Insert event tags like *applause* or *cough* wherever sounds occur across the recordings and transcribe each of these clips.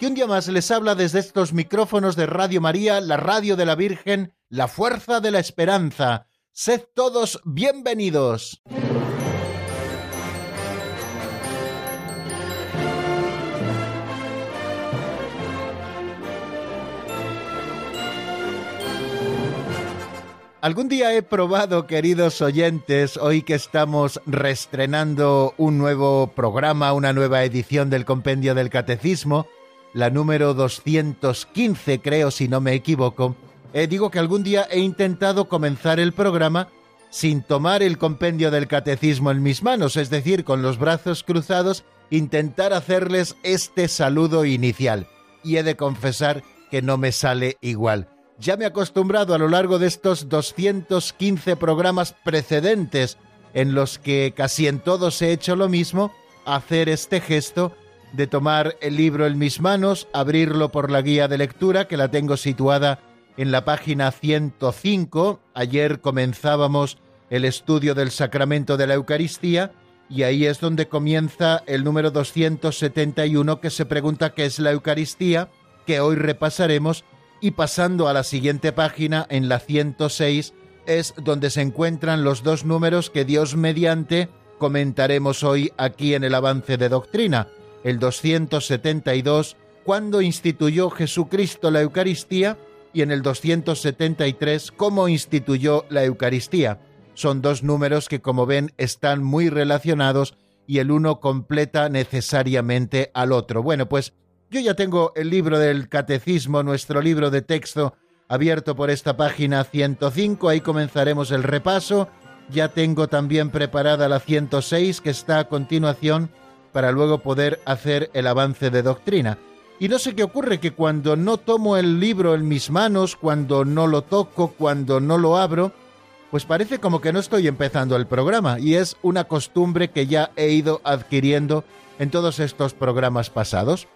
que un día más les habla desde estos micrófonos de Radio María, la radio de la Virgen, la fuerza de la esperanza. Sed todos bienvenidos. Algún día he probado, queridos oyentes, hoy que estamos reestrenando un nuevo programa, una nueva edición del Compendio del Catecismo, la número 215 creo si no me equivoco, eh, digo que algún día he intentado comenzar el programa sin tomar el compendio del catecismo en mis manos, es decir, con los brazos cruzados, intentar hacerles este saludo inicial. Y he de confesar que no me sale igual. Ya me he acostumbrado a lo largo de estos 215 programas precedentes, en los que casi en todos he hecho lo mismo, hacer este gesto de tomar el libro en mis manos, abrirlo por la guía de lectura, que la tengo situada en la página 105. Ayer comenzábamos el estudio del sacramento de la Eucaristía y ahí es donde comienza el número 271 que se pregunta qué es la Eucaristía, que hoy repasaremos y pasando a la siguiente página, en la 106, es donde se encuentran los dos números que Dios mediante comentaremos hoy aquí en el avance de doctrina. El 272, cuando instituyó Jesucristo la Eucaristía, y en el 273, cómo instituyó la Eucaristía. Son dos números que, como ven, están muy relacionados y el uno completa necesariamente al otro. Bueno, pues yo ya tengo el libro del Catecismo, nuestro libro de texto, abierto por esta página 105, ahí comenzaremos el repaso. Ya tengo también preparada la 106, que está a continuación, para luego poder hacer el avance de doctrina. Y no sé qué ocurre, que cuando no tomo el libro en mis manos, cuando no lo toco, cuando no lo abro, pues parece como que no estoy empezando el programa, y es una costumbre que ya he ido adquiriendo en todos estos programas pasados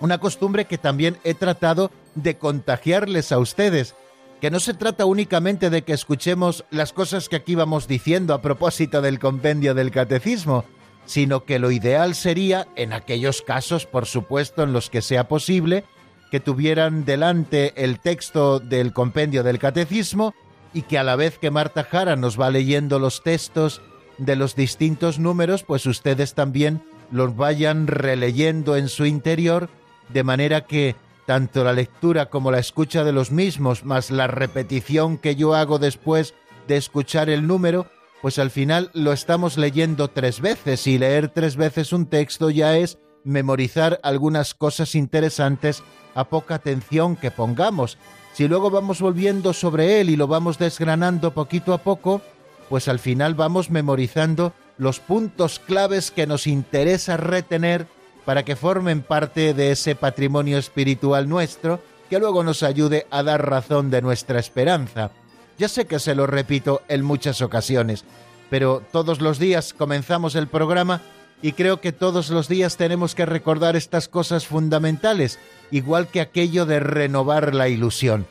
una costumbre que también he tratado de contagiarles a ustedes, que no se trata únicamente de que escuchemos las cosas que aquí vamos diciendo a propósito del compendio del catecismo, sino que lo ideal sería, en aquellos casos, por supuesto, en los que sea posible, que tuvieran delante el texto del compendio del catecismo y que a la vez que Marta Jara nos va leyendo los textos de los distintos números, pues ustedes también los vayan releyendo en su interior de manera que tanto la lectura como la escucha de los mismos, más la repetición que yo hago después de escuchar el número, pues al final lo estamos leyendo tres veces y leer tres veces un texto ya es memorizar algunas cosas interesantes a poca atención que pongamos. Si luego vamos volviendo sobre él y lo vamos desgranando poquito a poco, pues al final vamos memorizando los puntos claves que nos interesa retener para que formen parte de ese patrimonio espiritual nuestro que luego nos ayude a dar razón de nuestra esperanza. Ya sé que se lo repito en muchas ocasiones, pero todos los días comenzamos el programa y creo que todos los días tenemos que recordar estas cosas fundamentales, igual que aquello de renovar la ilusión.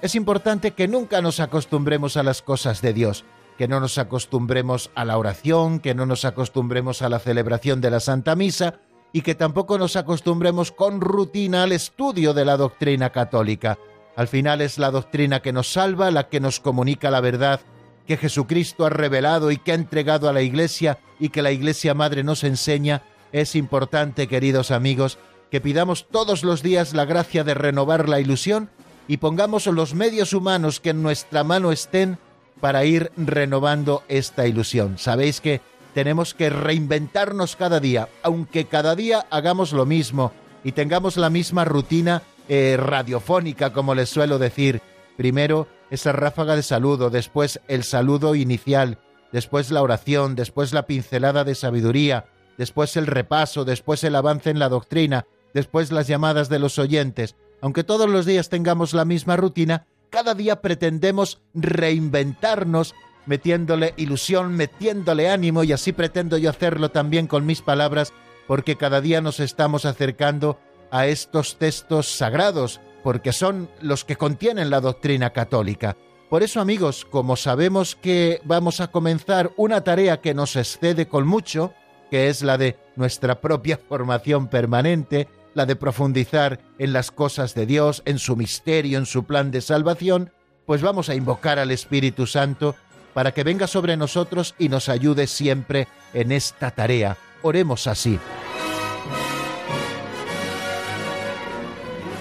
Es importante que nunca nos acostumbremos a las cosas de Dios, que no nos acostumbremos a la oración, que no nos acostumbremos a la celebración de la Santa Misa, y que tampoco nos acostumbremos con rutina al estudio de la doctrina católica. Al final es la doctrina que nos salva, la que nos comunica la verdad que Jesucristo ha revelado y que ha entregado a la Iglesia y que la Iglesia Madre nos enseña. Es importante, queridos amigos, que pidamos todos los días la gracia de renovar la ilusión y pongamos los medios humanos que en nuestra mano estén para ir renovando esta ilusión. Sabéis que tenemos que reinventarnos cada día, aunque cada día hagamos lo mismo y tengamos la misma rutina eh, radiofónica, como les suelo decir. Primero esa ráfaga de saludo, después el saludo inicial, después la oración, después la pincelada de sabiduría, después el repaso, después el avance en la doctrina, después las llamadas de los oyentes. Aunque todos los días tengamos la misma rutina, cada día pretendemos reinventarnos metiéndole ilusión, metiéndole ánimo y así pretendo yo hacerlo también con mis palabras porque cada día nos estamos acercando a estos textos sagrados, porque son los que contienen la doctrina católica. Por eso, amigos, como sabemos que vamos a comenzar una tarea que nos excede con mucho, que es la de nuestra propia *laughs* formación permanente, la de profundizar en las cosas de Dios, en su misterio, en su plan de salvación, pues vamos a invocar al Espíritu Santo para que venga sobre nosotros y nos ayude siempre en esta tarea. Oremos así.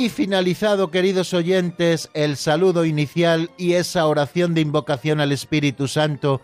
Y finalizado, queridos oyentes, el saludo inicial y esa oración de invocación al Espíritu Santo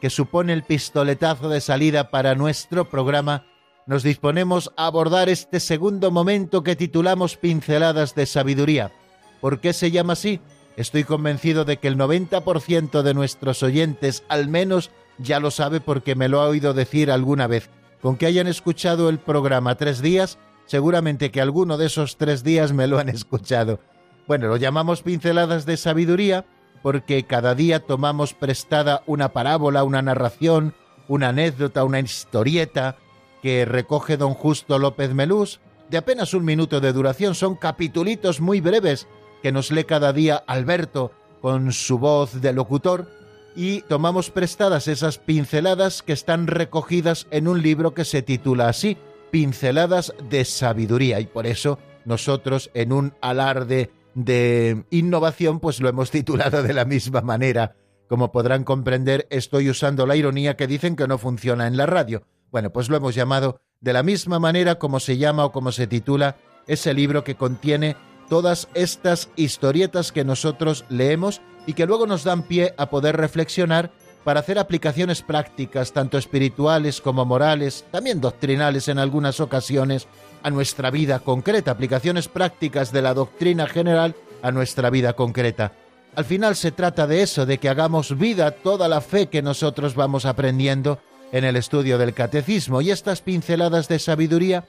que supone el pistoletazo de salida para nuestro programa, nos disponemos a abordar este segundo momento que titulamos Pinceladas de Sabiduría. ¿Por qué se llama así? Estoy convencido de que el 90% de nuestros oyentes al menos ya lo sabe porque me lo ha oído decir alguna vez. Con que hayan escuchado el programa tres días, seguramente que alguno de esos tres días me lo han *laughs* escuchado. Bueno, lo llamamos pinceladas de sabiduría porque cada día tomamos prestada una parábola, una narración, una anécdota, una historieta que recoge don Justo López Melús, de apenas un minuto de duración, son capitulitos muy breves que nos lee cada día Alberto con su voz de locutor, y tomamos prestadas esas pinceladas que están recogidas en un libro que se titula así, pinceladas de sabiduría y por eso nosotros en un alarde de innovación pues lo hemos titulado de la misma manera. Como podrán comprender, estoy usando la ironía que dicen que no funciona en la radio. Bueno, pues lo hemos llamado de la misma manera como se llama o como se titula ese libro que contiene todas estas historietas que nosotros leemos y que luego nos dan pie a poder reflexionar para hacer aplicaciones prácticas, tanto espirituales como morales, también doctrinales en algunas ocasiones, a nuestra vida concreta, aplicaciones prácticas de la doctrina general a nuestra vida concreta. Al final se trata de eso, de que hagamos vida toda la fe que nosotros vamos aprendiendo en el estudio del catecismo y estas pinceladas de sabiduría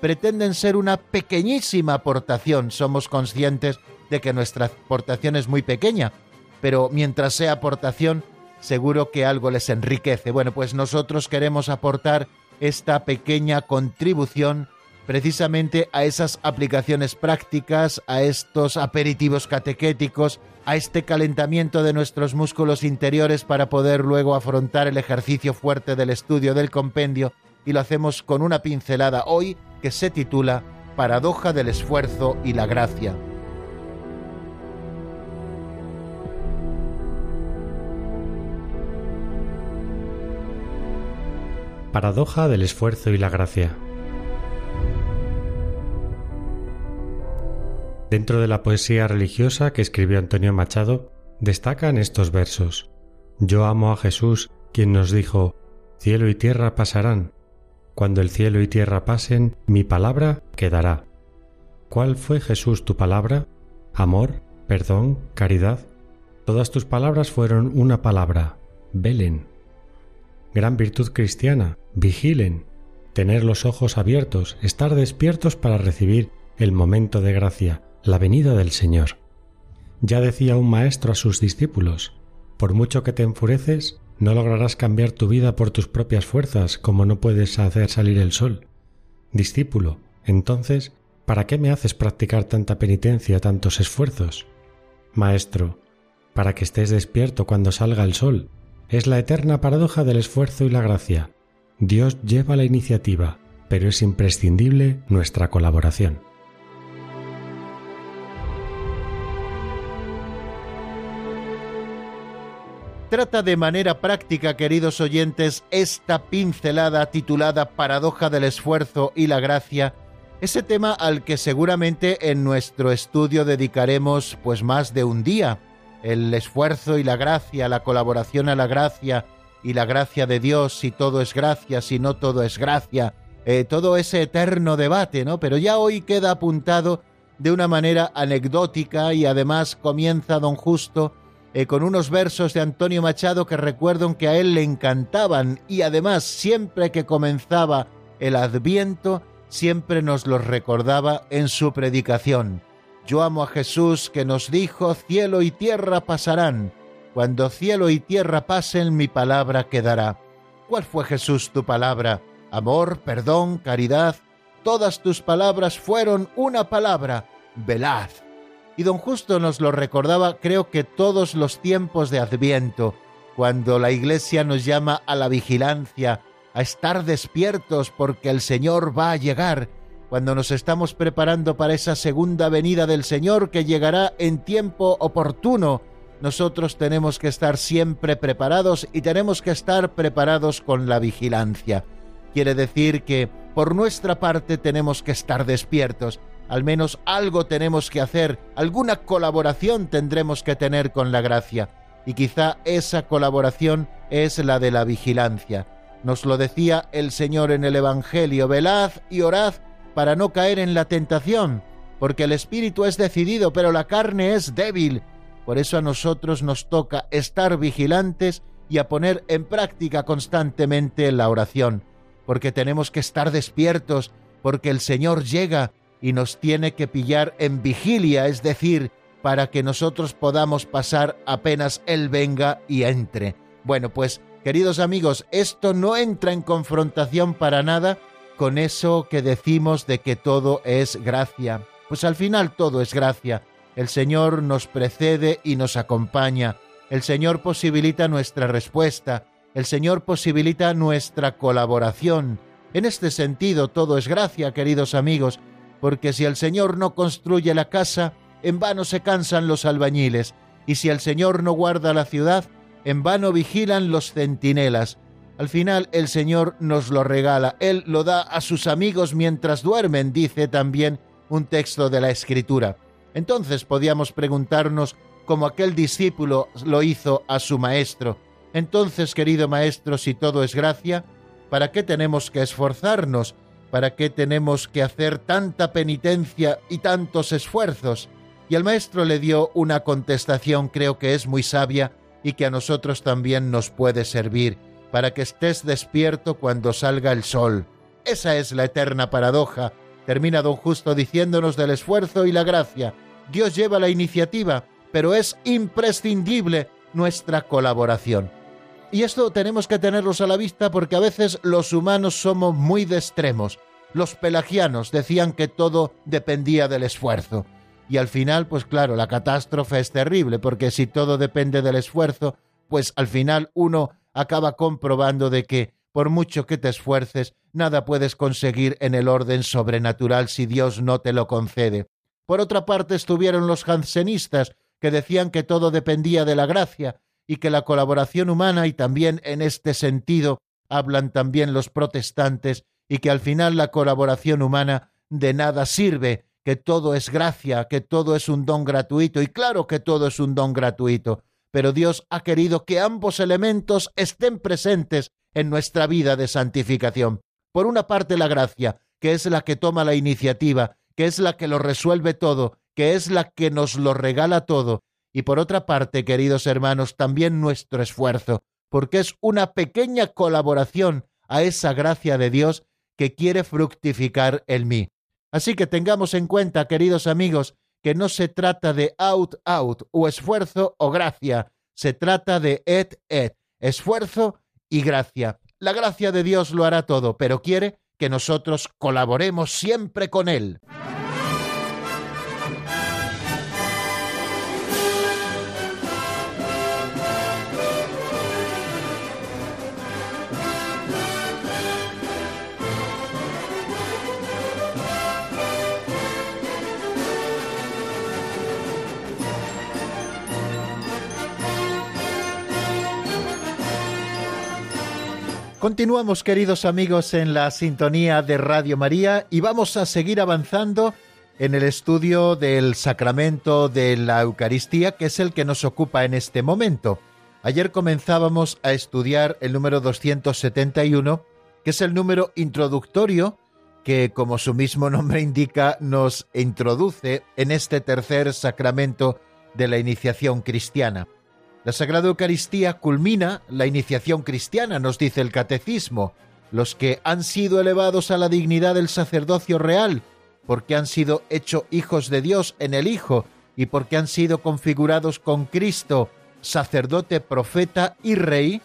pretenden ser una pequeñísima aportación. Somos conscientes de que nuestra aportación es muy pequeña, pero mientras sea aportación, seguro que algo les enriquece. Bueno, pues nosotros queremos aportar esta pequeña contribución precisamente a esas aplicaciones prácticas, a estos aperitivos catequéticos, a este calentamiento de nuestros músculos interiores para poder luego afrontar el ejercicio fuerte del estudio del compendio y lo hacemos con una pincelada hoy que se titula Paradoja del esfuerzo y la gracia. Paradoja del esfuerzo y la gracia. Dentro de la poesía religiosa que escribió Antonio Machado, destacan estos versos. Yo amo a Jesús, quien nos dijo, Cielo y tierra pasarán. Cuando el cielo y tierra pasen, mi palabra quedará. ¿Cuál fue Jesús tu palabra? Amor, perdón, caridad. Todas tus palabras fueron una palabra, velen gran virtud cristiana, vigilen, tener los ojos abiertos, estar despiertos para recibir el momento de gracia, la venida del Señor. Ya decía un maestro a sus discípulos, por mucho que te enfureces, no lograrás cambiar tu vida por tus propias fuerzas como no puedes hacer salir el sol. Discípulo, entonces, ¿para qué me haces practicar tanta penitencia, tantos esfuerzos? Maestro, para que estés despierto cuando salga el sol es la eterna paradoja del esfuerzo y la gracia. Dios lleva la iniciativa, pero es imprescindible nuestra colaboración. Trata de manera práctica, queridos oyentes, esta pincelada titulada Paradoja del esfuerzo y la gracia, ese tema al que seguramente en nuestro estudio dedicaremos pues más de un día. El esfuerzo y la gracia, la colaboración a la gracia y la gracia de Dios, si todo es gracia, si no todo es gracia, eh, todo ese eterno debate, ¿no? Pero ya hoy queda apuntado de una manera anecdótica y además comienza don Justo eh, con unos versos de Antonio Machado que recuerdo que a él le encantaban y además siempre que comenzaba el adviento, siempre nos los recordaba en su predicación. Yo amo a Jesús que nos dijo, cielo y tierra pasarán. Cuando cielo y tierra pasen, mi palabra quedará. ¿Cuál fue Jesús tu palabra? Amor, perdón, caridad. Todas tus palabras fueron una palabra, velad. Y don Justo nos lo recordaba creo que todos los tiempos de Adviento, cuando la Iglesia nos llama a la vigilancia, a estar despiertos porque el Señor va a llegar, cuando nos estamos preparando para esa segunda venida del Señor que llegará en tiempo oportuno, nosotros tenemos que estar siempre preparados y tenemos que estar preparados con la vigilancia. Quiere decir que por nuestra parte tenemos que estar despiertos al menos algo tenemos que hacer, alguna colaboración tendremos que tener con la gracia, y quizá esa colaboración es la de la vigilancia. Nos lo decía el Señor en el Evangelio, velad y orad para no caer en la tentación, porque el espíritu es decidido, pero la carne es débil. Por eso a nosotros nos toca estar vigilantes y a poner en práctica constantemente la oración, porque tenemos que estar despiertos, porque el Señor llega y nos tiene que pillar en vigilia, es decir, para que nosotros podamos pasar apenas Él venga y entre. Bueno, pues, queridos amigos, esto no entra en confrontación para nada con eso que decimos de que todo es gracia. Pues al final todo es gracia. El Señor nos precede y nos acompaña. El Señor posibilita nuestra respuesta. El Señor posibilita nuestra colaboración. En este sentido todo es gracia, queridos amigos, porque si el Señor no construye la casa, en vano se cansan los albañiles, y si el Señor no guarda la ciudad, en vano vigilan los centinelas. Al final el Señor nos lo regala, Él lo da a sus amigos mientras duermen, dice también un texto de la Escritura. Entonces podíamos preguntarnos, como aquel discípulo lo hizo a su maestro, entonces, querido maestro, si todo es gracia, ¿para qué tenemos que esforzarnos? ¿Para qué tenemos que hacer tanta penitencia y tantos esfuerzos? Y el maestro le dio una contestación creo que es muy sabia y que a nosotros también nos puede servir, para que estés despierto cuando salga el sol. Esa es la eterna paradoja. Termina don Justo diciéndonos del esfuerzo y la gracia. Dios lleva la iniciativa, pero es imprescindible nuestra colaboración. Y esto tenemos que tenerlos a la vista porque a veces los humanos somos muy de extremos. Los pelagianos decían que todo dependía del esfuerzo. Y al final, pues claro, la catástrofe es terrible, porque si todo depende del esfuerzo, pues al final uno acaba comprobando de que, por mucho que te esfuerces, nada puedes conseguir en el orden sobrenatural si Dios no te lo concede. Por otra parte estuvieron los jansenistas, que decían que todo dependía de la gracia, y que la colaboración humana, y también en este sentido hablan también los protestantes, y que al final la colaboración humana de nada sirve, que todo es gracia, que todo es un don gratuito, y claro que todo es un don gratuito, pero Dios ha querido que ambos elementos estén presentes en nuestra vida de santificación. Por una parte la gracia, que es la que toma la iniciativa, que es la que lo resuelve todo, que es la que nos lo regala todo, y por otra parte, queridos hermanos, también nuestro esfuerzo, porque es una pequeña colaboración a esa gracia de Dios que quiere fructificar en mí. Así que tengamos en cuenta, queridos amigos, que no se trata de out, out, o esfuerzo o gracia, se trata de et, et, esfuerzo y gracia. La gracia de Dios lo hará todo, pero quiere que nosotros colaboremos siempre con Él. Continuamos, queridos amigos, en la sintonía de Radio María y vamos a seguir avanzando en el estudio del sacramento de la Eucaristía, que es el que nos ocupa en este momento. Ayer comenzábamos a estudiar el número 271, que es el número introductorio que, como su mismo nombre indica, nos introduce en este tercer sacramento de la iniciación cristiana. La Sagrada Eucaristía culmina la iniciación cristiana, nos dice el Catecismo, los que han sido elevados a la dignidad del sacerdocio real, porque han sido hechos hijos de Dios en el Hijo y porque han sido configurados con Cristo, sacerdote, profeta y rey,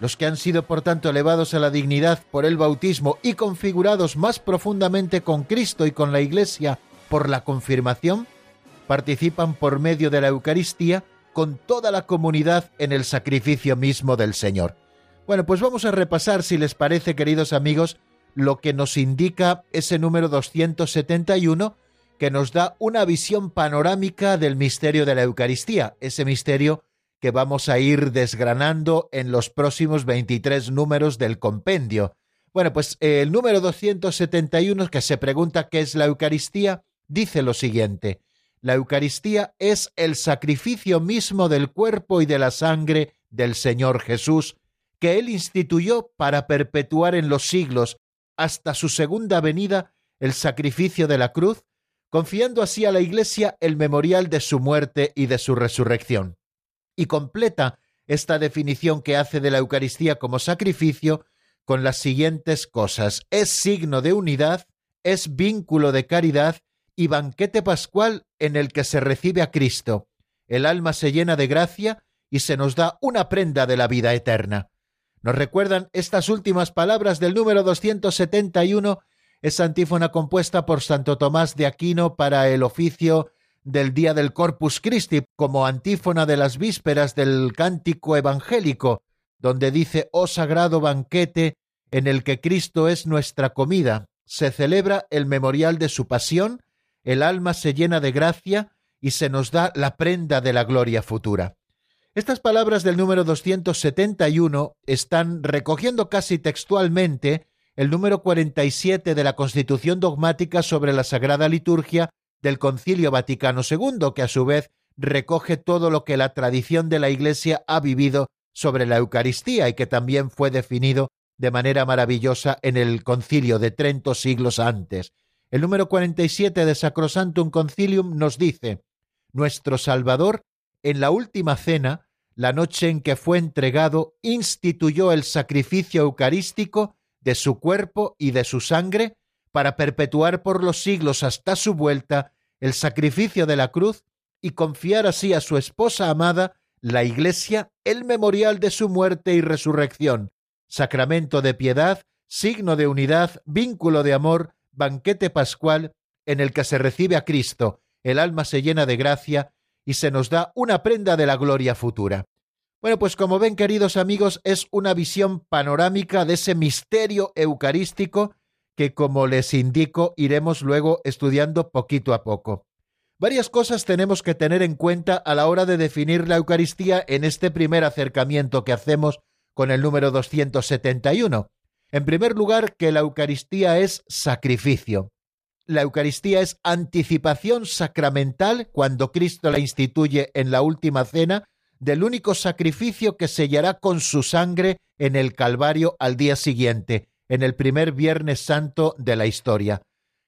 los que han sido por tanto elevados a la dignidad por el bautismo y configurados más profundamente con Cristo y con la Iglesia por la confirmación, participan por medio de la Eucaristía con toda la comunidad en el sacrificio mismo del Señor. Bueno, pues vamos a repasar, si les parece, queridos amigos, lo que nos indica ese número 271, que nos da una visión panorámica del misterio de la Eucaristía, ese misterio que vamos a ir desgranando en los próximos 23 números del compendio. Bueno, pues el número 271, que se pregunta qué es la Eucaristía, dice lo siguiente. La Eucaristía es el sacrificio mismo del cuerpo y de la sangre del Señor Jesús, que Él instituyó para perpetuar en los siglos, hasta su segunda venida, el sacrificio de la cruz, confiando así a la Iglesia el memorial de su muerte y de su resurrección. Y completa esta definición que hace de la Eucaristía como sacrificio con las siguientes cosas. Es signo de unidad, es vínculo de caridad y banquete pascual en el que se recibe a Cristo. El alma se llena de gracia y se nos da una prenda de la vida eterna. Nos recuerdan estas últimas palabras del número 271, esa antífona compuesta por Santo Tomás de Aquino para el oficio del día del Corpus Christi como antífona de las vísperas del cántico evangélico, donde dice, oh sagrado banquete en el que Cristo es nuestra comida, se celebra el memorial de su pasión, el alma se llena de gracia y se nos da la prenda de la gloria futura. Estas palabras del número 271 están recogiendo casi textualmente el número 47 de la Constitución dogmática sobre la Sagrada Liturgia del Concilio Vaticano II, que a su vez recoge todo lo que la tradición de la Iglesia ha vivido sobre la Eucaristía y que también fue definido de manera maravillosa en el concilio de Trento siglos antes. El número 47 de Sacrosantum Concilium nos dice, Nuestro Salvador, en la última cena, la noche en que fue entregado, instituyó el sacrificio eucarístico de su cuerpo y de su sangre para perpetuar por los siglos hasta su vuelta el sacrificio de la cruz y confiar así a su esposa amada, la Iglesia, el memorial de su muerte y resurrección, sacramento de piedad, signo de unidad, vínculo de amor, banquete pascual en el que se recibe a Cristo, el alma se llena de gracia y se nos da una prenda de la gloria futura. Bueno, pues como ven, queridos amigos, es una visión panorámica de ese misterio eucarístico que, como les indico, iremos luego estudiando poquito a poco. Varias cosas tenemos que tener en cuenta a la hora de definir la Eucaristía en este primer acercamiento que hacemos con el número 271. En primer lugar, que la Eucaristía es sacrificio. La Eucaristía es anticipación sacramental cuando Cristo la instituye en la última cena del único sacrificio que sellará con su sangre en el Calvario al día siguiente, en el primer Viernes Santo de la historia.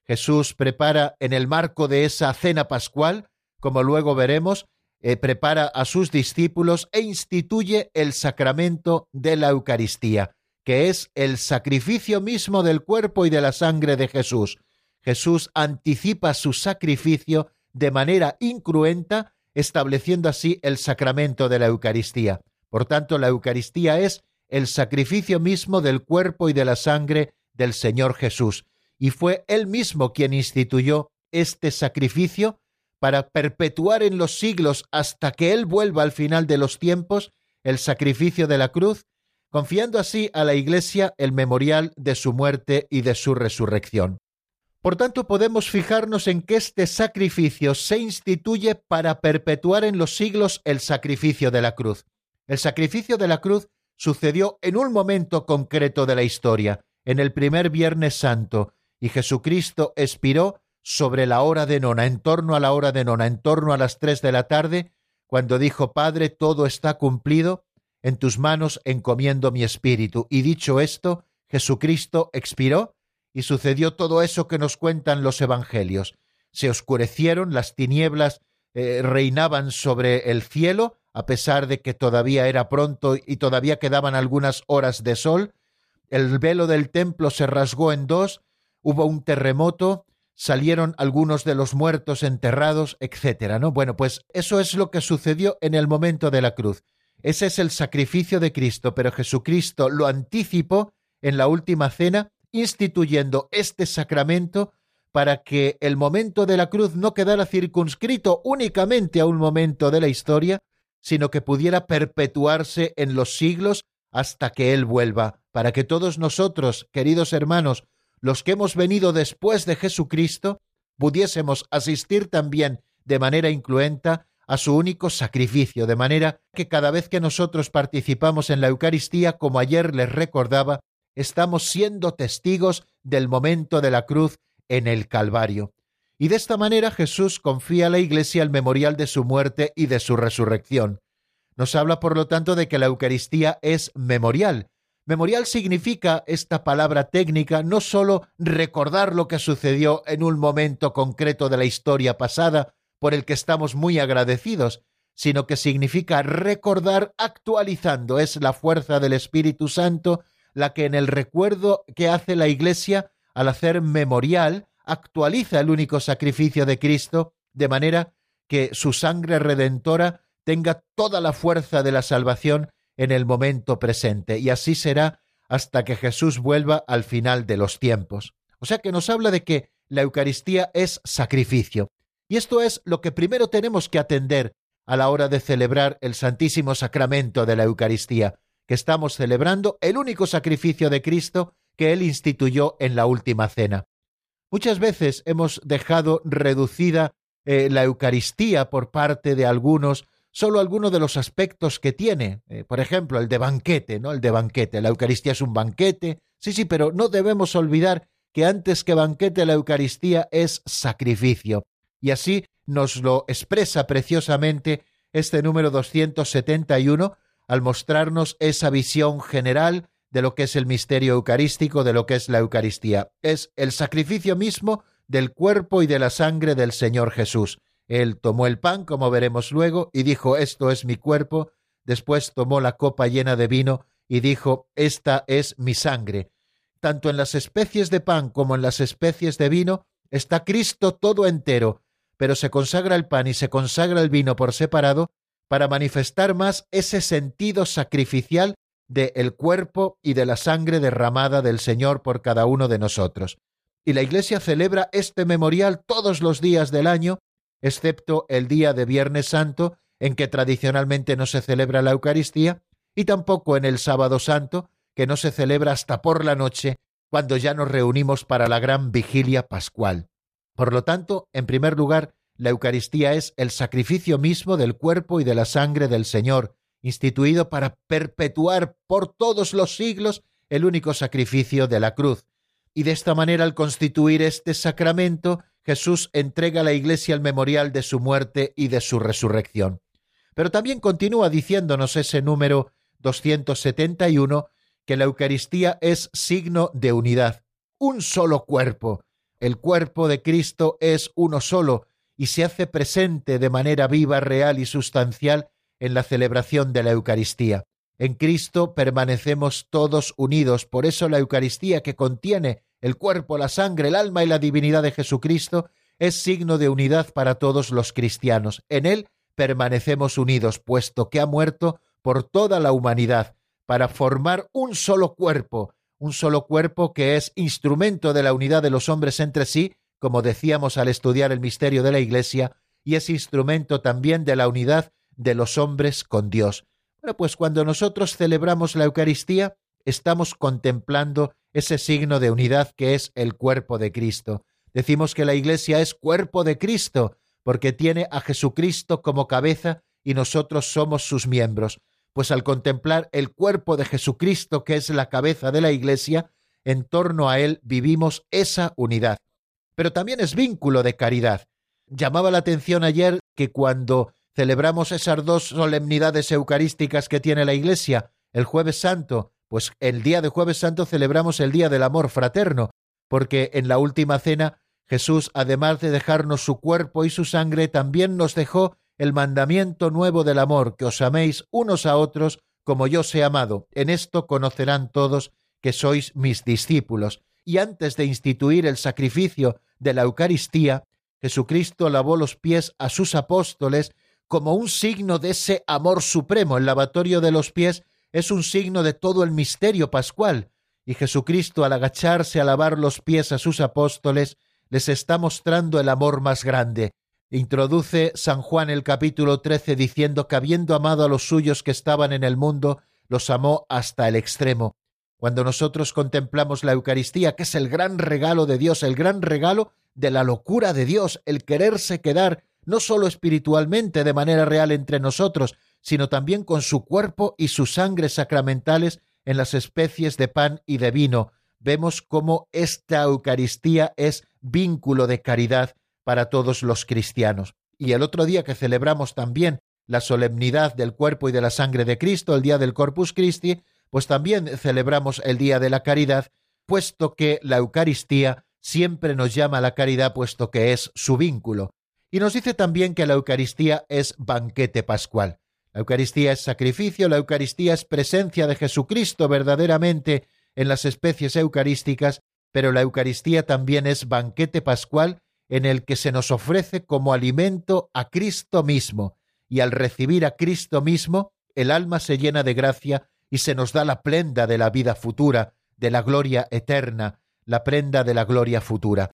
Jesús prepara en el marco de esa cena pascual, como luego veremos, eh, prepara a sus discípulos e instituye el sacramento de la Eucaristía que es el sacrificio mismo del cuerpo y de la sangre de Jesús. Jesús anticipa su sacrificio de manera incruenta, estableciendo así el sacramento de la Eucaristía. Por tanto, la Eucaristía es el sacrificio mismo del cuerpo y de la sangre del Señor Jesús, y fue Él mismo quien instituyó este sacrificio para perpetuar en los siglos hasta que Él vuelva al final de los tiempos el sacrificio de la cruz confiando así a la Iglesia el memorial de su muerte y de su resurrección. Por tanto, podemos fijarnos en que este sacrificio se instituye para perpetuar en los siglos el sacrificio de la cruz. El sacrificio de la cruz sucedió en un momento concreto de la historia, en el primer Viernes Santo, y Jesucristo expiró sobre la hora de nona, en torno a la hora de nona, en torno a las tres de la tarde, cuando dijo, Padre, todo está cumplido, en tus manos encomiendo mi espíritu. Y dicho esto, Jesucristo expiró y sucedió todo eso que nos cuentan los evangelios. Se oscurecieron, las tinieblas eh, reinaban sobre el cielo, a pesar de que todavía era pronto y todavía quedaban algunas horas de sol. El velo del templo se rasgó en dos, hubo un terremoto, salieron algunos de los muertos enterrados, etcétera, ¿no? Bueno, pues eso es lo que sucedió en el momento de la cruz. Ese es el sacrificio de Cristo, pero Jesucristo lo anticipó en la última cena, instituyendo este sacramento para que el momento de la cruz no quedara circunscrito únicamente a un momento de la historia, sino que pudiera perpetuarse en los siglos hasta que Él vuelva, para que todos nosotros, queridos hermanos, los que hemos venido después de Jesucristo, pudiésemos asistir también de manera incluenta a su único sacrificio, de manera que cada vez que nosotros participamos en la Eucaristía, como ayer les recordaba, estamos siendo testigos del momento de la cruz en el Calvario. Y de esta manera Jesús confía a la Iglesia el memorial de su muerte y de su resurrección. Nos habla, por lo tanto, de que la Eucaristía es memorial. Memorial significa esta palabra técnica no sólo recordar lo que sucedió en un momento concreto de la historia pasada, por el que estamos muy agradecidos, sino que significa recordar actualizando. Es la fuerza del Espíritu Santo la que en el recuerdo que hace la Iglesia al hacer memorial actualiza el único sacrificio de Cristo de manera que su sangre redentora tenga toda la fuerza de la salvación en el momento presente, y así será hasta que Jesús vuelva al final de los tiempos. O sea que nos habla de que la Eucaristía es sacrificio, y esto es lo que primero tenemos que atender a la hora de celebrar el Santísimo Sacramento de la Eucaristía, que estamos celebrando el único sacrificio de Cristo que Él instituyó en la última cena. Muchas veces hemos dejado reducida eh, la Eucaristía por parte de algunos solo algunos de los aspectos que tiene. Eh, por ejemplo, el de banquete, ¿no? El de banquete. La Eucaristía es un banquete. Sí, sí, pero no debemos olvidar que antes que banquete la Eucaristía es sacrificio y así nos lo expresa preciosamente este número 271 al mostrarnos esa visión general de lo que es el misterio eucarístico, de lo que es la Eucaristía. Es el sacrificio mismo del cuerpo y de la sangre del Señor Jesús. Él tomó el pan, como veremos luego, y dijo, esto es mi cuerpo, después tomó la copa llena de vino y dijo, esta es mi sangre. Tanto en las especies de pan como en las especies de vino está Cristo todo entero, pero se consagra el pan y se consagra el vino por separado para manifestar más ese sentido sacrificial de el cuerpo y de la sangre derramada del Señor por cada uno de nosotros. Y la Iglesia celebra este memorial todos los días del año, excepto el día de Viernes Santo, en que tradicionalmente no se celebra la Eucaristía, y tampoco en el Sábado Santo, que no se celebra hasta por la noche, cuando ya nos reunimos para la gran vigilia pascual. Por lo tanto, en primer lugar, la Eucaristía es el sacrificio mismo del cuerpo y de la sangre del Señor, instituido para perpetuar por todos los siglos el único sacrificio de la cruz. Y de esta manera, al constituir este sacramento, Jesús entrega a la Iglesia el memorial de su muerte y de su resurrección. Pero también continúa diciéndonos ese número 271 que la Eucaristía es signo de unidad, un solo cuerpo, el cuerpo de Cristo es uno solo y se hace presente de manera viva, real y sustancial en la celebración de la Eucaristía. En Cristo permanecemos todos unidos, por eso la Eucaristía que contiene el cuerpo, la sangre, el alma y la divinidad de Jesucristo es signo de unidad para todos los cristianos. En Él permanecemos unidos, puesto que ha muerto por toda la humanidad, para formar un solo cuerpo, un solo cuerpo que es instrumento de la unidad de los hombres entre sí, como decíamos al estudiar el misterio de la Iglesia, y es instrumento también de la unidad de los hombres con Dios. Bueno, pues cuando nosotros celebramos la Eucaristía, estamos contemplando ese signo de unidad que es el cuerpo de Cristo. Decimos que la Iglesia es cuerpo de Cristo, porque tiene a Jesucristo como cabeza y nosotros somos sus miembros. Pues al contemplar el cuerpo de Jesucristo, que es la cabeza de la Iglesia, en torno a él vivimos esa unidad. Pero también es vínculo de caridad. Llamaba la atención ayer que cuando celebramos esas dos solemnidades eucarísticas que tiene la Iglesia, el jueves santo, pues el día de jueves santo celebramos el día del amor fraterno, porque en la última cena Jesús, además de dejarnos su cuerpo y su sangre, también nos dejó el mandamiento nuevo del amor, que os améis unos a otros como yo os he amado. En esto conocerán todos que sois mis discípulos. Y antes de instituir el sacrificio de la Eucaristía, Jesucristo lavó los pies a sus apóstoles como un signo de ese amor supremo. El lavatorio de los pies es un signo de todo el misterio pascual, y Jesucristo al agacharse a lavar los pies a sus apóstoles les está mostrando el amor más grande. Introduce San Juan el capítulo 13 diciendo que habiendo amado a los suyos que estaban en el mundo, los amó hasta el extremo. Cuando nosotros contemplamos la Eucaristía, que es el gran regalo de Dios, el gran regalo de la locura de Dios, el quererse quedar no sólo espiritualmente de manera real entre nosotros, sino también con su cuerpo y su sangre sacramentales en las especies de pan y de vino. Vemos cómo esta Eucaristía es vínculo de caridad para todos los cristianos. Y el otro día que celebramos también la solemnidad del cuerpo y de la sangre de Cristo, el día del Corpus Christi, pues también celebramos el día de la caridad, puesto que la Eucaristía siempre nos llama a la caridad, puesto que es su vínculo. Y nos dice también que la Eucaristía es banquete pascual. La Eucaristía es sacrificio, la Eucaristía es presencia de Jesucristo verdaderamente en las especies eucarísticas, pero la Eucaristía también es banquete pascual en el que se nos ofrece como alimento a Cristo mismo, y al recibir a Cristo mismo, el alma se llena de gracia y se nos da la prenda de la vida futura, de la gloria eterna, la prenda de la gloria futura.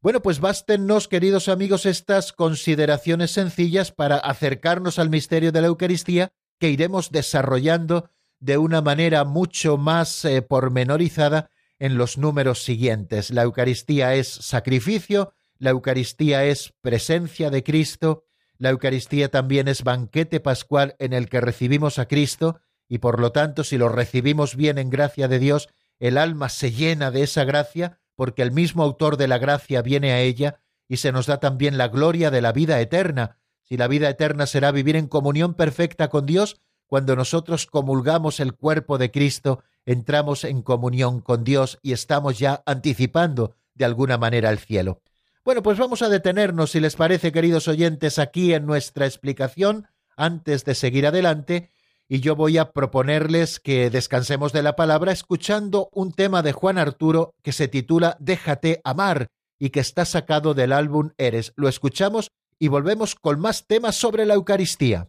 Bueno, pues bástennos, queridos amigos, estas consideraciones sencillas para acercarnos al misterio de la Eucaristía que iremos desarrollando de una manera mucho más eh, pormenorizada en los números siguientes. La Eucaristía es sacrificio, la Eucaristía es presencia de Cristo, la Eucaristía también es banquete pascual en el que recibimos a Cristo, y por lo tanto, si lo recibimos bien en gracia de Dios, el alma se llena de esa gracia porque el mismo autor de la gracia viene a ella y se nos da también la gloria de la vida eterna. Si la vida eterna será vivir en comunión perfecta con Dios, cuando nosotros comulgamos el cuerpo de Cristo, entramos en comunión con Dios y estamos ya anticipando de alguna manera el cielo. Bueno, pues vamos a detenernos, si les parece, queridos oyentes, aquí en nuestra explicación, antes de seguir adelante, y yo voy a proponerles que descansemos de la palabra escuchando un tema de Juan Arturo que se titula Déjate amar y que está sacado del álbum Eres. Lo escuchamos y volvemos con más temas sobre la Eucaristía.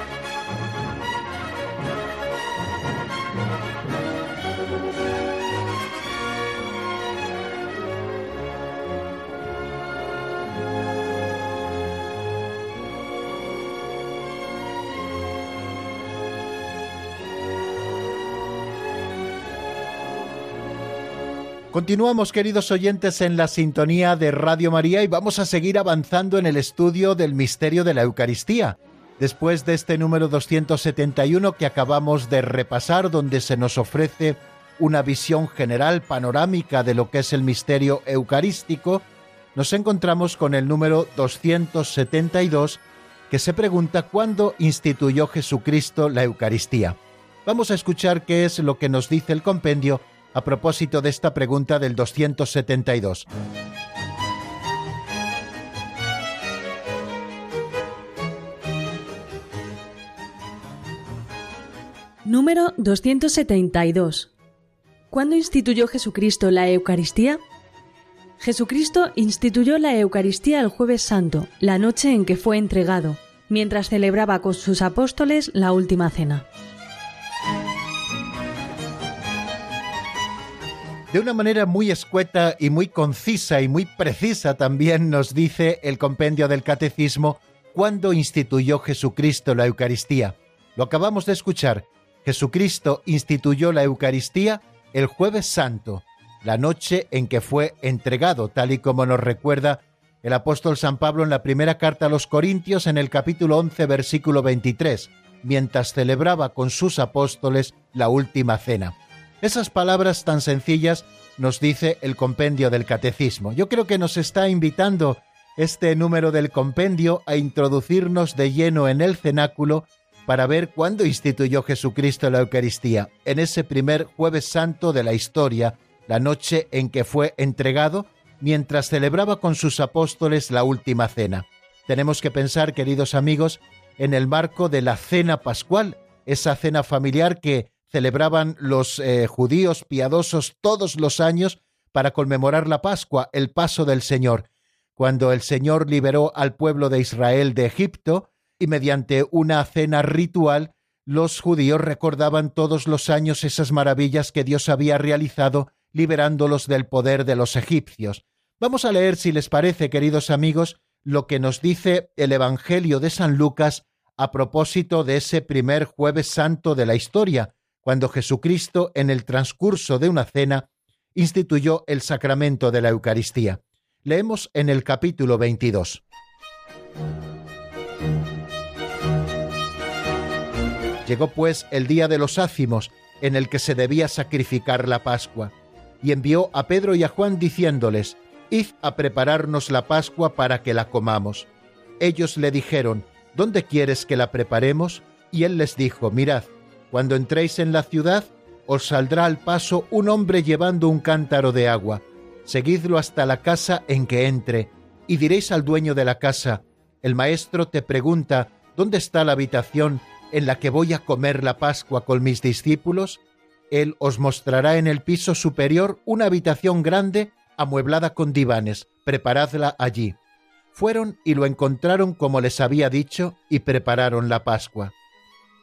Continuamos, queridos oyentes, en la sintonía de Radio María y vamos a seguir avanzando en el estudio del misterio de la Eucaristía. Después de este número 271 que acabamos de repasar, donde se nos ofrece una visión general panorámica de lo que es el misterio eucarístico, nos encontramos con el número 272 que se pregunta cuándo instituyó Jesucristo la Eucaristía. Vamos a escuchar qué es lo que nos dice el compendio a propósito de esta pregunta del 272. Número 272. ¿Cuándo instituyó Jesucristo la Eucaristía? Jesucristo instituyó la Eucaristía el jueves santo, la noche en que fue entregado, mientras celebraba con sus apóstoles la última cena. De una manera muy escueta y muy concisa y muy precisa también nos dice el compendio del Catecismo cuándo instituyó Jesucristo la Eucaristía. Lo acabamos de escuchar. Jesucristo instituyó la Eucaristía el jueves santo, la noche en que fue entregado, tal y como nos recuerda el apóstol San Pablo en la primera carta a los Corintios en el capítulo 11 versículo 23, mientras celebraba con sus apóstoles la última cena. Esas palabras tan sencillas nos dice el compendio del catecismo. Yo creo que nos está invitando este número del compendio a introducirnos de lleno en el cenáculo para ver cuándo instituyó Jesucristo la Eucaristía, en ese primer jueves santo de la historia, la noche en que fue entregado, mientras celebraba con sus apóstoles la última cena. Tenemos que pensar, queridos amigos, en el marco de la cena pascual, esa cena familiar que celebraban los eh, judíos piadosos todos los años para conmemorar la Pascua, el paso del Señor, cuando el Señor liberó al pueblo de Israel de Egipto y mediante una cena ritual los judíos recordaban todos los años esas maravillas que Dios había realizado liberándolos del poder de los egipcios. Vamos a leer, si les parece, queridos amigos, lo que nos dice el Evangelio de San Lucas a propósito de ese primer jueves santo de la historia, cuando Jesucristo, en el transcurso de una cena, instituyó el sacramento de la Eucaristía. Leemos en el capítulo 22. Llegó pues el día de los ácimos, en el que se debía sacrificar la Pascua, y envió a Pedro y a Juan diciéndoles, Id a prepararnos la Pascua para que la comamos. Ellos le dijeron, ¿Dónde quieres que la preparemos? Y él les dijo, Mirad, cuando entréis en la ciudad, os saldrá al paso un hombre llevando un cántaro de agua. Seguidlo hasta la casa en que entre, y diréis al dueño de la casa, el maestro te pregunta, ¿dónde está la habitación en la que voy a comer la Pascua con mis discípulos? Él os mostrará en el piso superior una habitación grande amueblada con divanes, preparadla allí. Fueron y lo encontraron como les había dicho y prepararon la Pascua.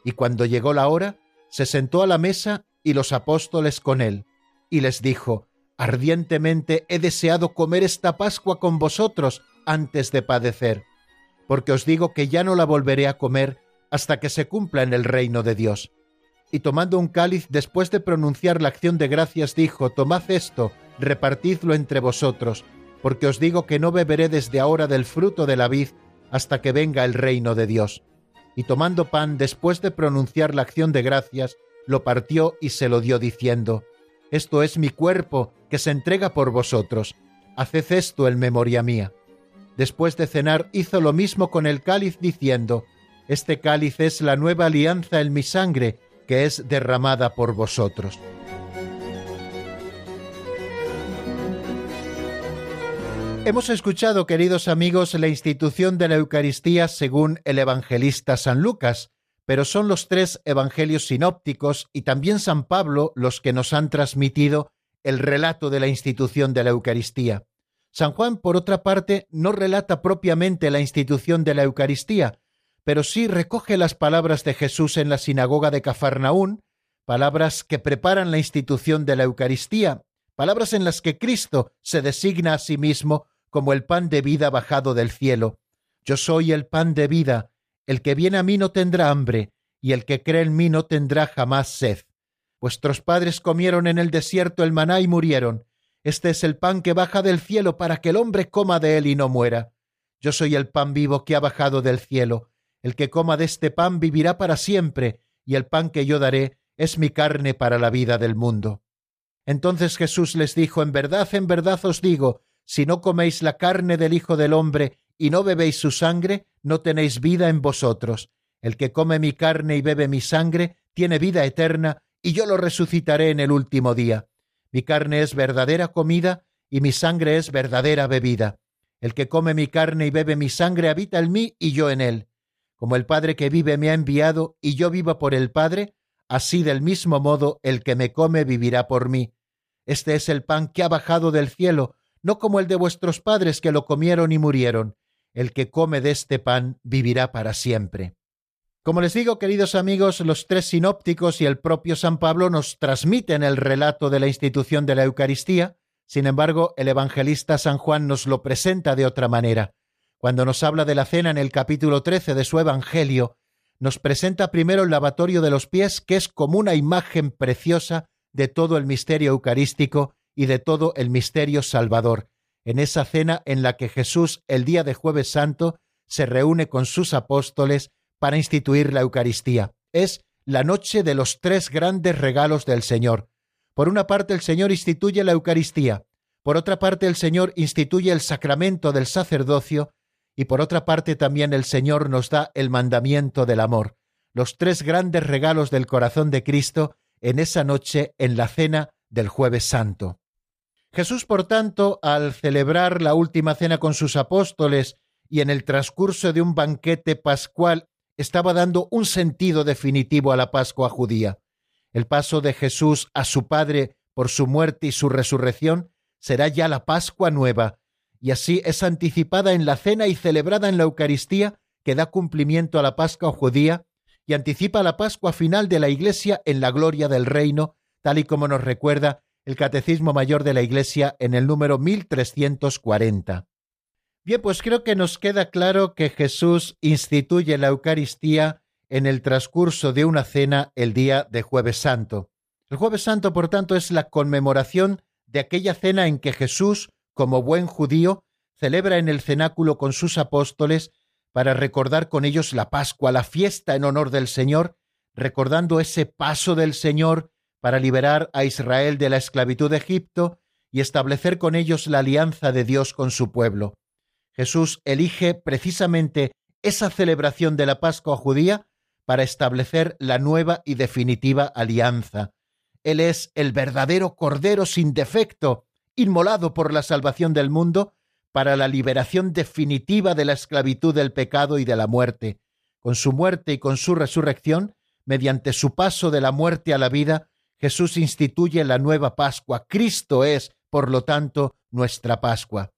Y cuando llegó la hora, se sentó a la mesa y los apóstoles con él, y les dijo, Ardientemente he deseado comer esta Pascua con vosotros antes de padecer, porque os digo que ya no la volveré a comer hasta que se cumpla en el reino de Dios. Y tomando un cáliz, después de pronunciar la acción de gracias, dijo, Tomad esto, repartidlo entre vosotros, porque os digo que no beberé desde ahora del fruto de la vid hasta que venga el reino de Dios. Y tomando pan, después de pronunciar la acción de gracias, lo partió y se lo dio diciendo, Esto es mi cuerpo, que se entrega por vosotros. Haced esto en memoria mía. Después de cenar hizo lo mismo con el cáliz diciendo, Este cáliz es la nueva alianza en mi sangre, que es derramada por vosotros. Hemos escuchado, queridos amigos, la institución de la Eucaristía según el evangelista San Lucas, pero son los tres evangelios sinópticos y también San Pablo los que nos han transmitido el relato de la institución de la Eucaristía. San Juan, por otra parte, no relata propiamente la institución de la Eucaristía, pero sí recoge las palabras de Jesús en la sinagoga de Cafarnaún, palabras que preparan la institución de la Eucaristía, palabras en las que Cristo se designa a sí mismo como el pan de vida bajado del cielo. Yo soy el pan de vida, el que viene a mí no tendrá hambre, y el que cree en mí no tendrá jamás sed. Vuestros padres comieron en el desierto el maná y murieron. Este es el pan que baja del cielo para que el hombre coma de él y no muera. Yo soy el pan vivo que ha bajado del cielo. El que coma de este pan vivirá para siempre, y el pan que yo daré es mi carne para la vida del mundo. Entonces Jesús les dijo, En verdad, en verdad os digo, si no coméis la carne del Hijo del Hombre y no bebéis su sangre, no tenéis vida en vosotros. El que come mi carne y bebe mi sangre tiene vida eterna, y yo lo resucitaré en el último día. Mi carne es verdadera comida, y mi sangre es verdadera bebida. El que come mi carne y bebe mi sangre habita en mí y yo en él. Como el Padre que vive me ha enviado y yo vivo por el Padre, así del mismo modo el que me come vivirá por mí. Este es el pan que ha bajado del cielo, no como el de vuestros padres que lo comieron y murieron. El que come de este pan vivirá para siempre. Como les digo, queridos amigos, los tres sinópticos y el propio San Pablo nos transmiten el relato de la institución de la Eucaristía, sin embargo, el evangelista San Juan nos lo presenta de otra manera. Cuando nos habla de la cena en el capítulo 13 de su Evangelio, nos presenta primero el lavatorio de los pies, que es como una imagen preciosa de todo el misterio eucarístico y de todo el misterio salvador, en esa cena en la que Jesús el día de jueves santo se reúne con sus apóstoles para instituir la Eucaristía. Es la noche de los tres grandes regalos del Señor. Por una parte el Señor instituye la Eucaristía, por otra parte el Señor instituye el sacramento del sacerdocio y por otra parte también el Señor nos da el mandamiento del amor, los tres grandes regalos del corazón de Cristo en esa noche en la cena del jueves santo. Jesús, por tanto, al celebrar la última cena con sus apóstoles y en el transcurso de un banquete pascual, estaba dando un sentido definitivo a la Pascua judía. El paso de Jesús a su Padre por su muerte y su resurrección será ya la Pascua nueva, y así es anticipada en la cena y celebrada en la Eucaristía que da cumplimiento a la Pascua judía y anticipa la Pascua final de la Iglesia en la gloria del reino, tal y como nos recuerda el Catecismo Mayor de la Iglesia en el número 1340. Bien, pues creo que nos queda claro que Jesús instituye la Eucaristía en el transcurso de una cena el día de Jueves Santo. El Jueves Santo, por tanto, es la conmemoración de aquella cena en que Jesús, como buen judío, celebra en el cenáculo con sus apóstoles para recordar con ellos la Pascua, la fiesta en honor del Señor, recordando ese paso del Señor para liberar a Israel de la esclavitud de Egipto y establecer con ellos la alianza de Dios con su pueblo. Jesús elige precisamente esa celebración de la Pascua judía para establecer la nueva y definitiva alianza. Él es el verdadero Cordero sin defecto, inmolado por la salvación del mundo, para la liberación definitiva de la esclavitud del pecado y de la muerte. Con su muerte y con su resurrección, mediante su paso de la muerte a la vida, Jesús instituye la nueva Pascua. Cristo es, por lo tanto, nuestra Pascua.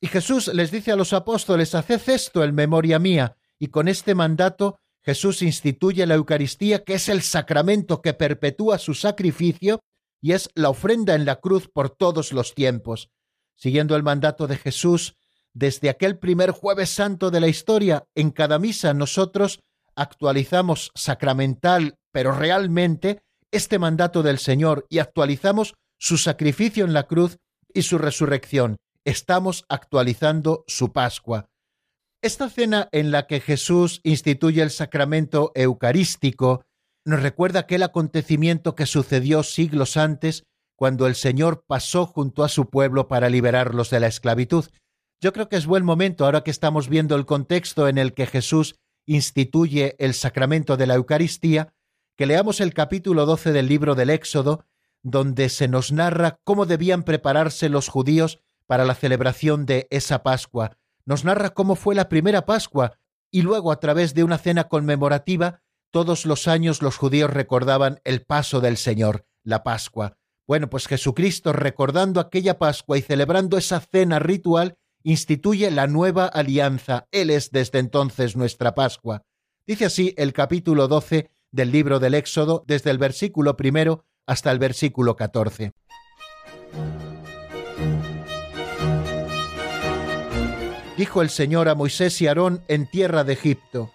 Y Jesús les dice a los apóstoles, haced esto en memoria mía, y con este mandato Jesús instituye la Eucaristía, que es el sacramento que perpetúa su sacrificio y es la ofrenda en la cruz por todos los tiempos. Siguiendo el mandato de Jesús, desde aquel primer jueves santo de la historia, en cada misa nosotros actualizamos sacramental, pero realmente este mandato del Señor y actualizamos su sacrificio en la cruz y su resurrección. Estamos actualizando su Pascua. Esta cena en la que Jesús instituye el sacramento eucarístico nos recuerda aquel acontecimiento que sucedió siglos antes cuando el Señor pasó junto a su pueblo para liberarlos de la esclavitud. Yo creo que es buen momento, ahora que estamos viendo el contexto en el que Jesús instituye el sacramento de la Eucaristía, que leamos el capítulo 12 del libro del Éxodo, donde se nos narra cómo debían prepararse los judíos para la celebración de esa Pascua. Nos narra cómo fue la primera Pascua y luego a través de una cena conmemorativa todos los años los judíos recordaban el paso del Señor, la Pascua. Bueno, pues Jesucristo, recordando aquella Pascua y celebrando esa cena ritual, instituye la nueva alianza. Él es desde entonces nuestra Pascua. Dice así el capítulo 12 del libro del Éxodo, desde el versículo primero hasta el versículo 14. Dijo el Señor a Moisés y Aarón en tierra de Egipto,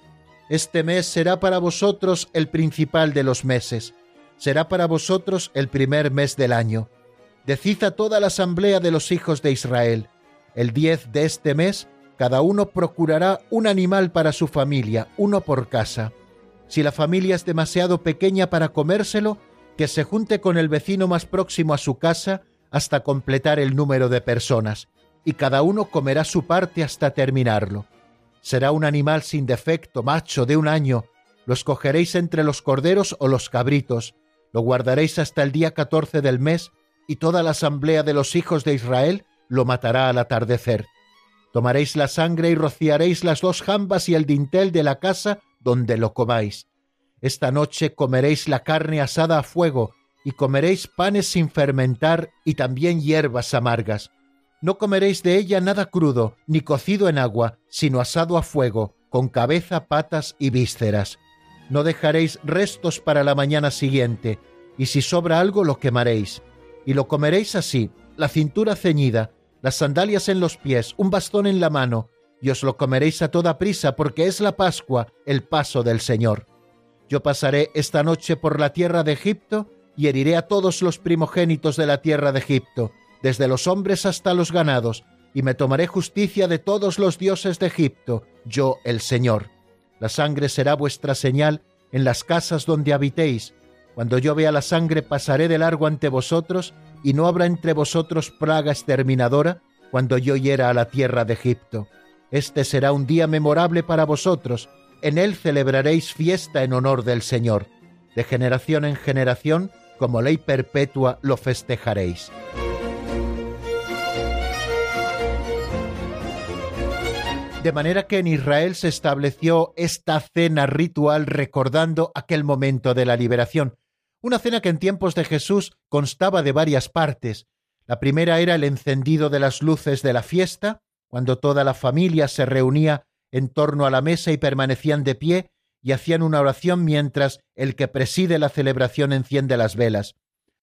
Este mes será para vosotros el principal de los meses, será para vosotros el primer mes del año. Decid a toda la asamblea de los hijos de Israel, el diez de este mes, cada uno procurará un animal para su familia, uno por casa. Si la familia es demasiado pequeña para comérselo, que se junte con el vecino más próximo a su casa hasta completar el número de personas, y cada uno comerá su parte hasta terminarlo. Será un animal sin defecto, macho, de un año. Lo escogeréis entre los corderos o los cabritos. Lo guardaréis hasta el día catorce del mes, y toda la asamblea de los hijos de Israel lo matará al atardecer. Tomaréis la sangre y rociaréis las dos jambas y el dintel de la casa donde lo comáis. Esta noche comeréis la carne asada a fuego, y comeréis panes sin fermentar y también hierbas amargas. No comeréis de ella nada crudo, ni cocido en agua, sino asado a fuego, con cabeza, patas y vísceras. No dejaréis restos para la mañana siguiente, y si sobra algo lo quemaréis. Y lo comeréis así, la cintura ceñida, las sandalias en los pies, un bastón en la mano, y os lo comeréis a toda prisa, porque es la Pascua, el paso del Señor. Yo pasaré esta noche por la tierra de Egipto, y heriré a todos los primogénitos de la tierra de Egipto, desde los hombres hasta los ganados, y me tomaré justicia de todos los dioses de Egipto, yo el Señor. La sangre será vuestra señal en las casas donde habitéis. Cuando yo vea la sangre pasaré de largo ante vosotros, y no habrá entre vosotros plaga exterminadora cuando yo hiera a la tierra de Egipto. Este será un día memorable para vosotros, en él celebraréis fiesta en honor del Señor. De generación en generación, como ley perpetua, lo festejaréis. De manera que en Israel se estableció esta cena ritual recordando aquel momento de la liberación, una cena que en tiempos de Jesús constaba de varias partes. La primera era el encendido de las luces de la fiesta, cuando toda la familia se reunía en torno a la mesa y permanecían de pie y hacían una oración mientras el que preside la celebración enciende las velas.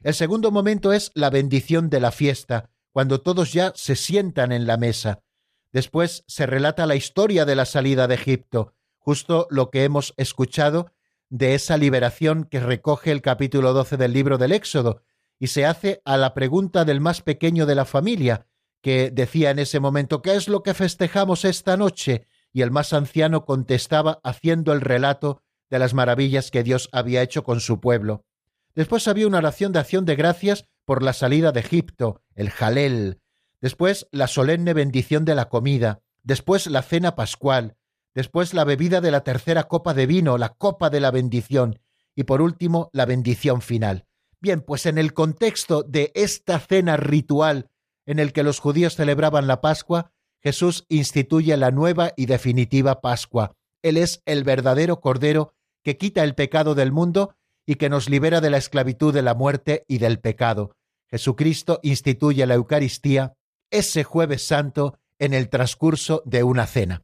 El segundo momento es la bendición de la fiesta, cuando todos ya se sientan en la mesa. Después se relata la historia de la salida de Egipto, justo lo que hemos escuchado de esa liberación que recoge el capítulo 12 del libro del Éxodo, y se hace a la pregunta del más pequeño de la familia, que decía en ese momento ¿Qué es lo que festejamos esta noche? y el más anciano contestaba haciendo el relato de las maravillas que Dios había hecho con su pueblo. Después había una oración de acción de gracias por la salida de Egipto, el Jalel, después la solemne bendición de la comida, después la cena pascual, después la bebida de la tercera copa de vino, la copa de la bendición, y por último la bendición final. Bien, pues en el contexto de esta cena ritual en el que los judíos celebraban la Pascua, Jesús instituye la nueva y definitiva Pascua. Él es el verdadero Cordero que quita el pecado del mundo y que nos libera de la esclavitud de la muerte y del pecado. Jesucristo instituye la Eucaristía ese jueves santo en el transcurso de una cena.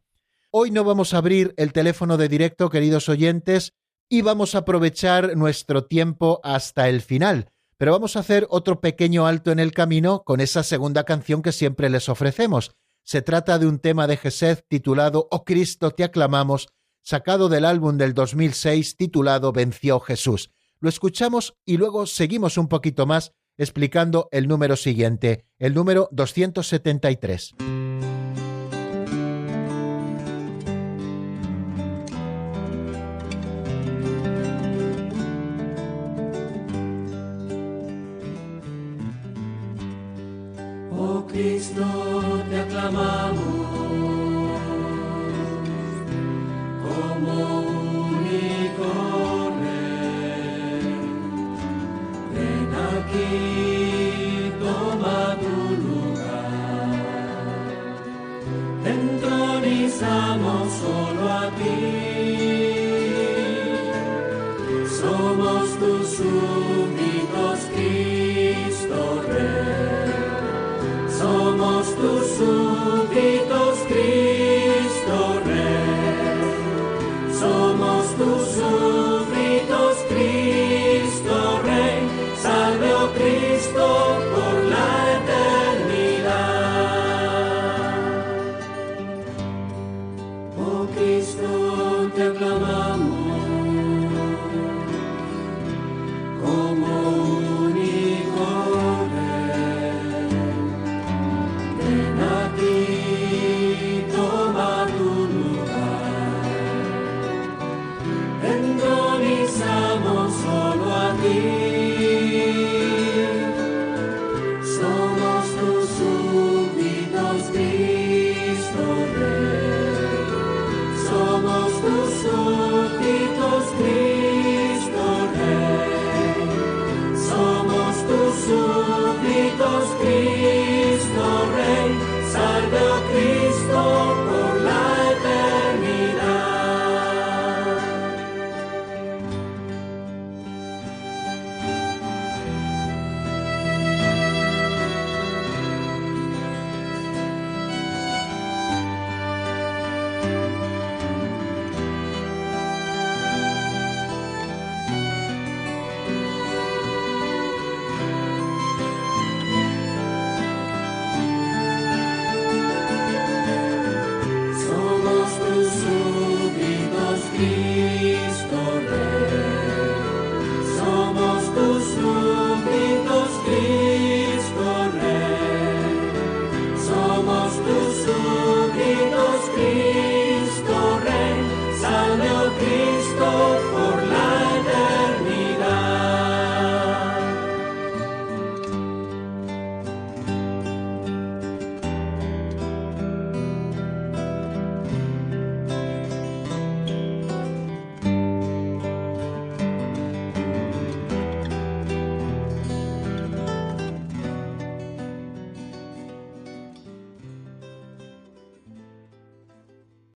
Hoy no vamos a abrir el teléfono de directo, queridos oyentes, y vamos a aprovechar nuestro tiempo hasta el final, pero vamos a hacer otro pequeño alto en el camino con esa segunda canción que siempre les ofrecemos. Se trata de un tema de Gesed titulado Oh Cristo, te aclamamos, sacado del álbum del 2006 titulado Venció Jesús. Lo escuchamos y luego seguimos un poquito más explicando el número siguiente, el número 273.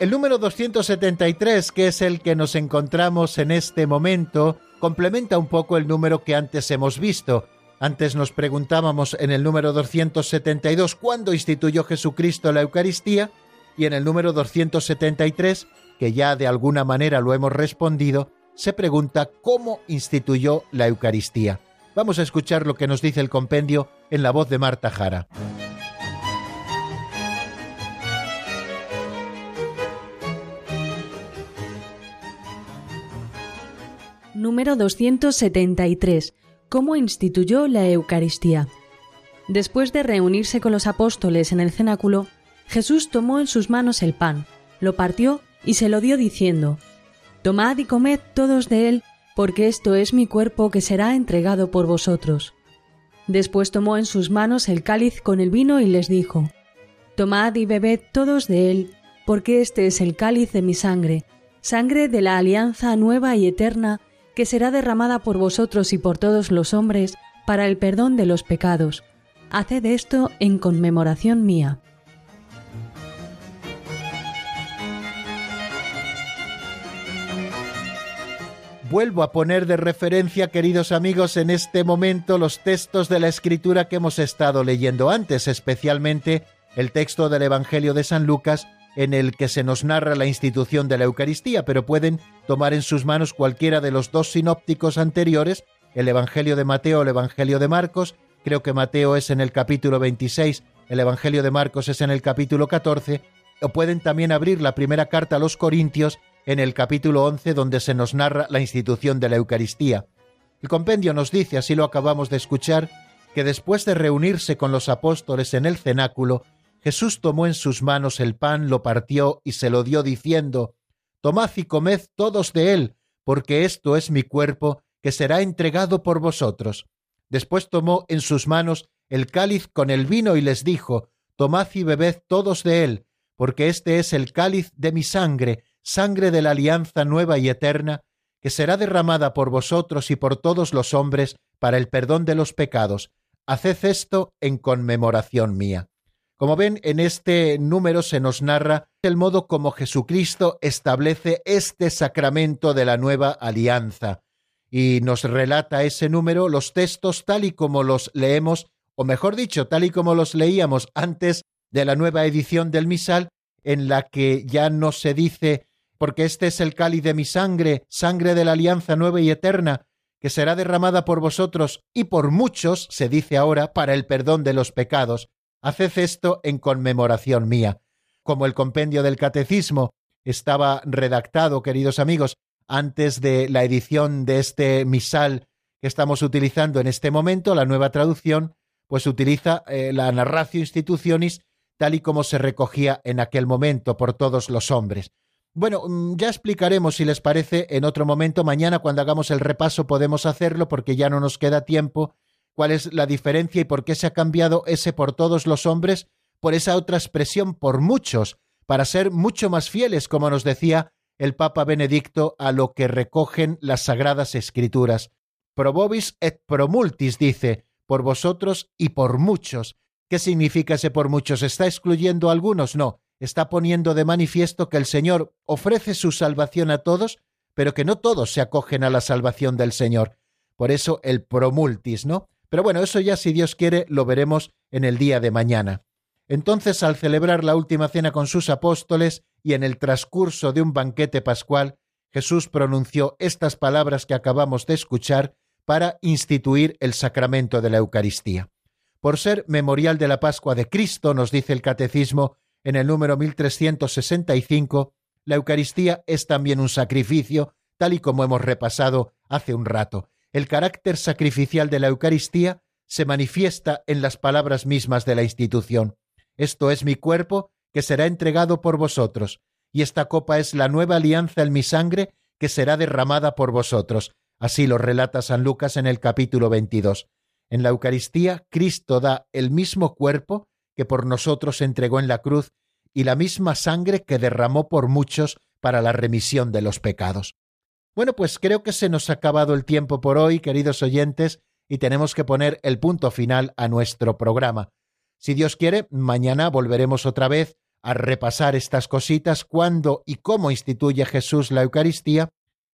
El número 273, que es el que nos encontramos en este momento, complementa un poco el número que antes hemos visto. Antes nos preguntábamos en el número 272 cuándo instituyó Jesucristo la Eucaristía y en el número 273, que ya de alguna manera lo hemos respondido, se pregunta cómo instituyó la Eucaristía. Vamos a escuchar lo que nos dice el compendio en la voz de Marta Jara. Número 273. ¿Cómo instituyó la Eucaristía? Después de reunirse con los apóstoles en el cenáculo, Jesús tomó en sus manos el pan, lo partió y se lo dio diciendo, Tomad y comed todos de él, porque esto es mi cuerpo que será entregado por vosotros. Después tomó en sus manos el cáliz con el vino y les dijo, Tomad y bebed todos de él, porque este es el cáliz de mi sangre, sangre de la alianza nueva y eterna, que será derramada por vosotros y por todos los hombres para el perdón de los pecados. Haced esto en conmemoración mía. Vuelvo a poner de referencia, queridos amigos, en este momento los textos de la escritura que hemos estado leyendo antes, especialmente el texto del Evangelio de San Lucas en el que se nos narra la institución de la Eucaristía, pero pueden tomar en sus manos cualquiera de los dos sinópticos anteriores, el Evangelio de Mateo o el Evangelio de Marcos, creo que Mateo es en el capítulo 26, el Evangelio de Marcos es en el capítulo 14, o pueden también abrir la primera carta a los Corintios en el capítulo 11 donde se nos narra la institución de la Eucaristía. El compendio nos dice, así lo acabamos de escuchar, que después de reunirse con los apóstoles en el cenáculo, Jesús tomó en sus manos el pan, lo partió y se lo dio diciendo, Tomad y comed todos de él, porque esto es mi cuerpo, que será entregado por vosotros. Después tomó en sus manos el cáliz con el vino y les dijo, Tomad y bebed todos de él, porque este es el cáliz de mi sangre, sangre de la alianza nueva y eterna, que será derramada por vosotros y por todos los hombres para el perdón de los pecados. Haced esto en conmemoración mía. Como ven, en este número se nos narra el modo como Jesucristo establece este sacramento de la nueva alianza y nos relata ese número los textos tal y como los leemos, o mejor dicho, tal y como los leíamos antes de la nueva edición del misal, en la que ya no se dice porque este es el cáliz de mi sangre, sangre de la alianza nueva y eterna, que será derramada por vosotros y por muchos, se dice ahora, para el perdón de los pecados. Haced esto en conmemoración mía. Como el compendio del catecismo estaba redactado, queridos amigos, antes de la edición de este misal que estamos utilizando en este momento, la nueva traducción, pues utiliza eh, la narratio institutionis tal y como se recogía en aquel momento por todos los hombres. Bueno, mm, ya explicaremos si les parece en otro momento. Mañana cuando hagamos el repaso podemos hacerlo porque ya no nos queda tiempo. ¿Cuál es la diferencia y por qué se ha cambiado ese por todos los hombres por esa otra expresión por muchos, para ser mucho más fieles, como nos decía el Papa Benedicto, a lo que recogen las sagradas escrituras? Pro vobis et pro multis, dice, por vosotros y por muchos. ¿Qué significa ese por muchos? ¿Está excluyendo a algunos? No está poniendo de manifiesto que el Señor ofrece su salvación a todos, pero que no todos se acogen a la salvación del Señor. Por eso el promultis, ¿no? Pero bueno, eso ya si Dios quiere lo veremos en el día de mañana. Entonces, al celebrar la última cena con sus apóstoles y en el transcurso de un banquete pascual, Jesús pronunció estas palabras que acabamos de escuchar para instituir el sacramento de la Eucaristía. Por ser memorial de la Pascua de Cristo, nos dice el Catecismo, en el número 1365, la Eucaristía es también un sacrificio, tal y como hemos repasado hace un rato. El carácter sacrificial de la Eucaristía se manifiesta en las palabras mismas de la institución. Esto es mi cuerpo, que será entregado por vosotros, y esta copa es la nueva alianza en mi sangre, que será derramada por vosotros. Así lo relata San Lucas en el capítulo 22. En la Eucaristía, Cristo da el mismo cuerpo que por nosotros entregó en la cruz y la misma sangre que derramó por muchos para la remisión de los pecados. Bueno, pues creo que se nos ha acabado el tiempo por hoy, queridos oyentes, y tenemos que poner el punto final a nuestro programa. Si Dios quiere, mañana volveremos otra vez a repasar estas cositas, cuándo y cómo instituye Jesús la Eucaristía,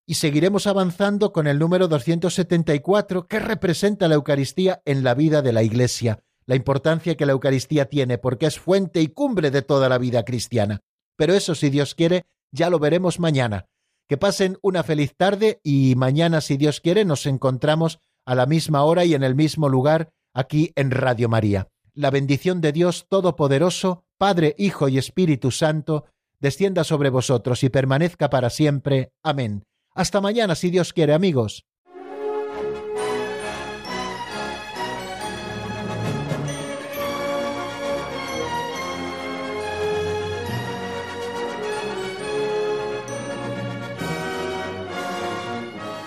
y seguiremos avanzando con el número 274, que representa la Eucaristía en la vida de la Iglesia, la importancia que la Eucaristía tiene, porque es fuente y cumbre de toda la vida cristiana. Pero eso, si Dios quiere, ya lo veremos mañana. Que pasen una feliz tarde y mañana, si Dios quiere, nos encontramos a la misma hora y en el mismo lugar aquí en Radio María. La bendición de Dios Todopoderoso, Padre, Hijo y Espíritu Santo, descienda sobre vosotros y permanezca para siempre. Amén. Hasta mañana, si Dios quiere, amigos.